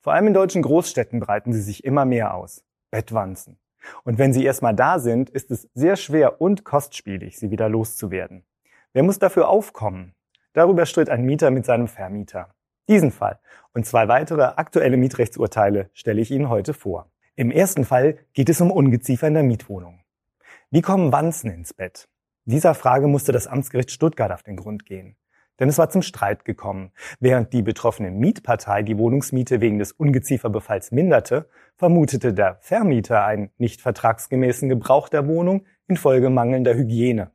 Vor allem in deutschen Großstädten breiten sie sich immer mehr aus. Bettwanzen. Und wenn sie erstmal da sind, ist es sehr schwer und kostspielig, sie wieder loszuwerden. Wer muss dafür aufkommen? Darüber stritt ein Mieter mit seinem Vermieter. Diesen Fall und zwei weitere aktuelle Mietrechtsurteile stelle ich Ihnen heute vor. Im ersten Fall geht es um Ungeziefer in der Mietwohnung. Wie kommen Wanzen ins Bett? Dieser Frage musste das Amtsgericht Stuttgart auf den Grund gehen. Denn es war zum Streit gekommen. Während die betroffene Mietpartei die Wohnungsmiete wegen des Ungezieferbefalls minderte, vermutete der Vermieter einen nicht vertragsgemäßen Gebrauch der Wohnung infolge mangelnder Hygiene.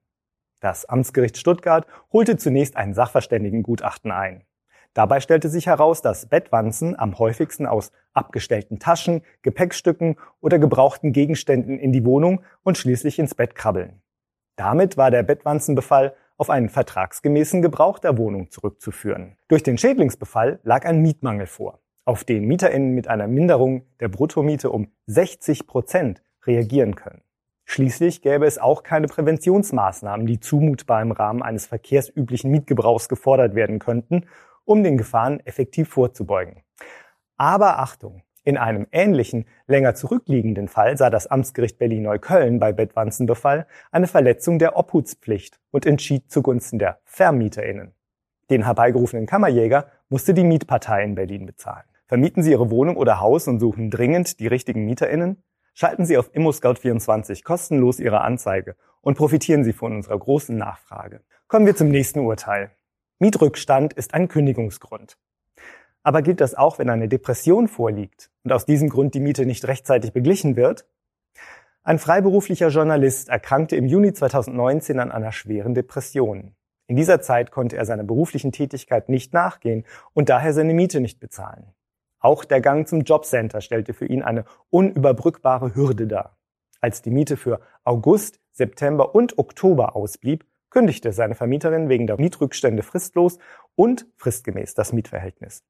Das Amtsgericht Stuttgart holte zunächst ein Sachverständigengutachten ein. Dabei stellte sich heraus, dass Bettwanzen am häufigsten aus abgestellten Taschen, Gepäckstücken oder gebrauchten Gegenständen in die Wohnung und schließlich ins Bett krabbeln. Damit war der Bettwanzenbefall auf einen vertragsgemäßen Gebrauch der Wohnung zurückzuführen. Durch den Schädlingsbefall lag ein Mietmangel vor, auf den MieterInnen mit einer Minderung der Bruttomiete um 60 Prozent reagieren können. Schließlich gäbe es auch keine Präventionsmaßnahmen, die zumutbar im Rahmen eines verkehrsüblichen Mietgebrauchs gefordert werden könnten, um den Gefahren effektiv vorzubeugen. Aber Achtung! In einem ähnlichen, länger zurückliegenden Fall sah das Amtsgericht Berlin-Neukölln bei Bettwanzenbefall eine Verletzung der Obhutspflicht und entschied zugunsten der VermieterInnen. Den herbeigerufenen Kammerjäger musste die Mietpartei in Berlin bezahlen. Vermieten Sie Ihre Wohnung oder Haus und suchen dringend die richtigen MieterInnen? Schalten Sie auf ImmoScout24 kostenlos Ihre Anzeige und profitieren Sie von unserer großen Nachfrage. Kommen wir zum nächsten Urteil. Mietrückstand ist ein Kündigungsgrund. Aber gilt das auch, wenn eine Depression vorliegt und aus diesem Grund die Miete nicht rechtzeitig beglichen wird? Ein freiberuflicher Journalist erkrankte im Juni 2019 an einer schweren Depression. In dieser Zeit konnte er seiner beruflichen Tätigkeit nicht nachgehen und daher seine Miete nicht bezahlen. Auch der Gang zum Jobcenter stellte für ihn eine unüberbrückbare Hürde dar. Als die Miete für August, September und Oktober ausblieb, kündigte seine Vermieterin wegen der Mietrückstände fristlos und fristgemäß das Mietverhältnis.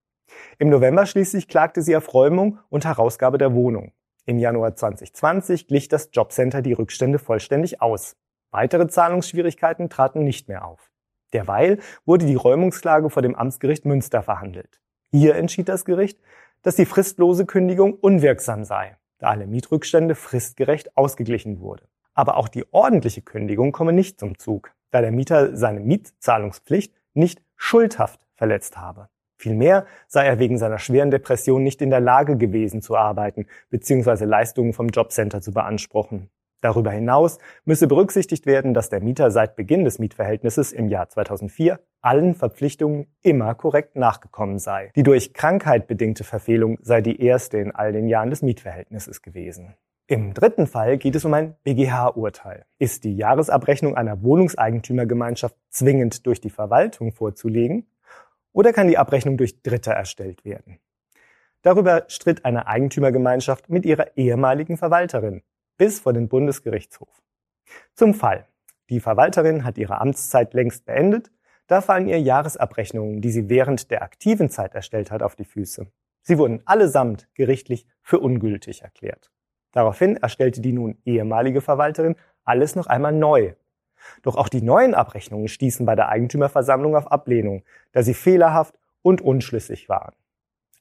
Im November schließlich klagte sie auf Räumung und Herausgabe der Wohnung. Im Januar 2020 glich das Jobcenter die Rückstände vollständig aus. Weitere Zahlungsschwierigkeiten traten nicht mehr auf. Derweil wurde die Räumungsklage vor dem Amtsgericht Münster verhandelt. Hier entschied das Gericht, dass die fristlose Kündigung unwirksam sei, da alle Mietrückstände fristgerecht ausgeglichen wurde. Aber auch die ordentliche Kündigung komme nicht zum Zug, da der Mieter seine Mietzahlungspflicht nicht schuldhaft verletzt habe. Vielmehr sei er wegen seiner schweren Depression nicht in der Lage gewesen zu arbeiten bzw. Leistungen vom Jobcenter zu beanspruchen. Darüber hinaus müsse berücksichtigt werden, dass der Mieter seit Beginn des Mietverhältnisses im Jahr 2004 allen Verpflichtungen immer korrekt nachgekommen sei. Die durch Krankheit bedingte Verfehlung sei die erste in all den Jahren des Mietverhältnisses gewesen. Im dritten Fall geht es um ein BGH-Urteil. Ist die Jahresabrechnung einer Wohnungseigentümergemeinschaft zwingend durch die Verwaltung vorzulegen? Oder kann die Abrechnung durch Dritte erstellt werden. Darüber stritt eine Eigentümergemeinschaft mit ihrer ehemaligen Verwalterin bis vor den Bundesgerichtshof. Zum Fall. Die Verwalterin hat ihre Amtszeit längst beendet, da fallen ihr Jahresabrechnungen, die sie während der aktiven Zeit erstellt hat, auf die Füße. Sie wurden allesamt gerichtlich für ungültig erklärt. Daraufhin erstellte die nun ehemalige Verwalterin alles noch einmal neu doch auch die neuen Abrechnungen stießen bei der Eigentümerversammlung auf Ablehnung, da sie fehlerhaft und unschlüssig waren.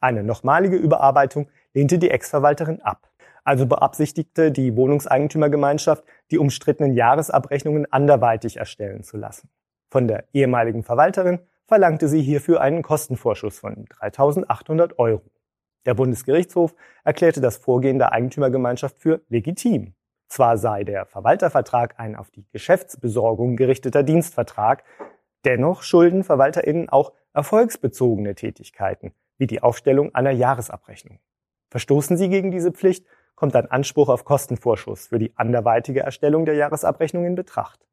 Eine nochmalige Überarbeitung lehnte die Ex-Verwalterin ab. Also beabsichtigte die Wohnungseigentümergemeinschaft, die umstrittenen Jahresabrechnungen anderweitig erstellen zu lassen. Von der ehemaligen Verwalterin verlangte sie hierfür einen Kostenvorschuss von 3.800 Euro. Der Bundesgerichtshof erklärte das Vorgehen der Eigentümergemeinschaft für legitim. Zwar sei der Verwaltervertrag ein auf die Geschäftsbesorgung gerichteter Dienstvertrag, dennoch schulden VerwalterInnen auch erfolgsbezogene Tätigkeiten, wie die Aufstellung einer Jahresabrechnung. Verstoßen sie gegen diese Pflicht, kommt ein Anspruch auf Kostenvorschuss für die anderweitige Erstellung der Jahresabrechnung in Betracht.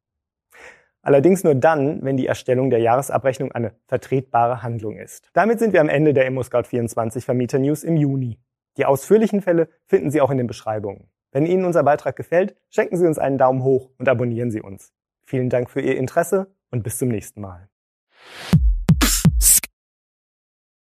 Allerdings nur dann, wenn die Erstellung der Jahresabrechnung eine vertretbare Handlung ist. Damit sind wir am Ende der ImmoScout24 Vermieter News im Juni. Die ausführlichen Fälle finden Sie auch in den Beschreibungen. Wenn Ihnen unser Beitrag gefällt, schenken Sie uns einen Daumen hoch und abonnieren Sie uns. Vielen Dank für Ihr Interesse und bis zum nächsten Mal.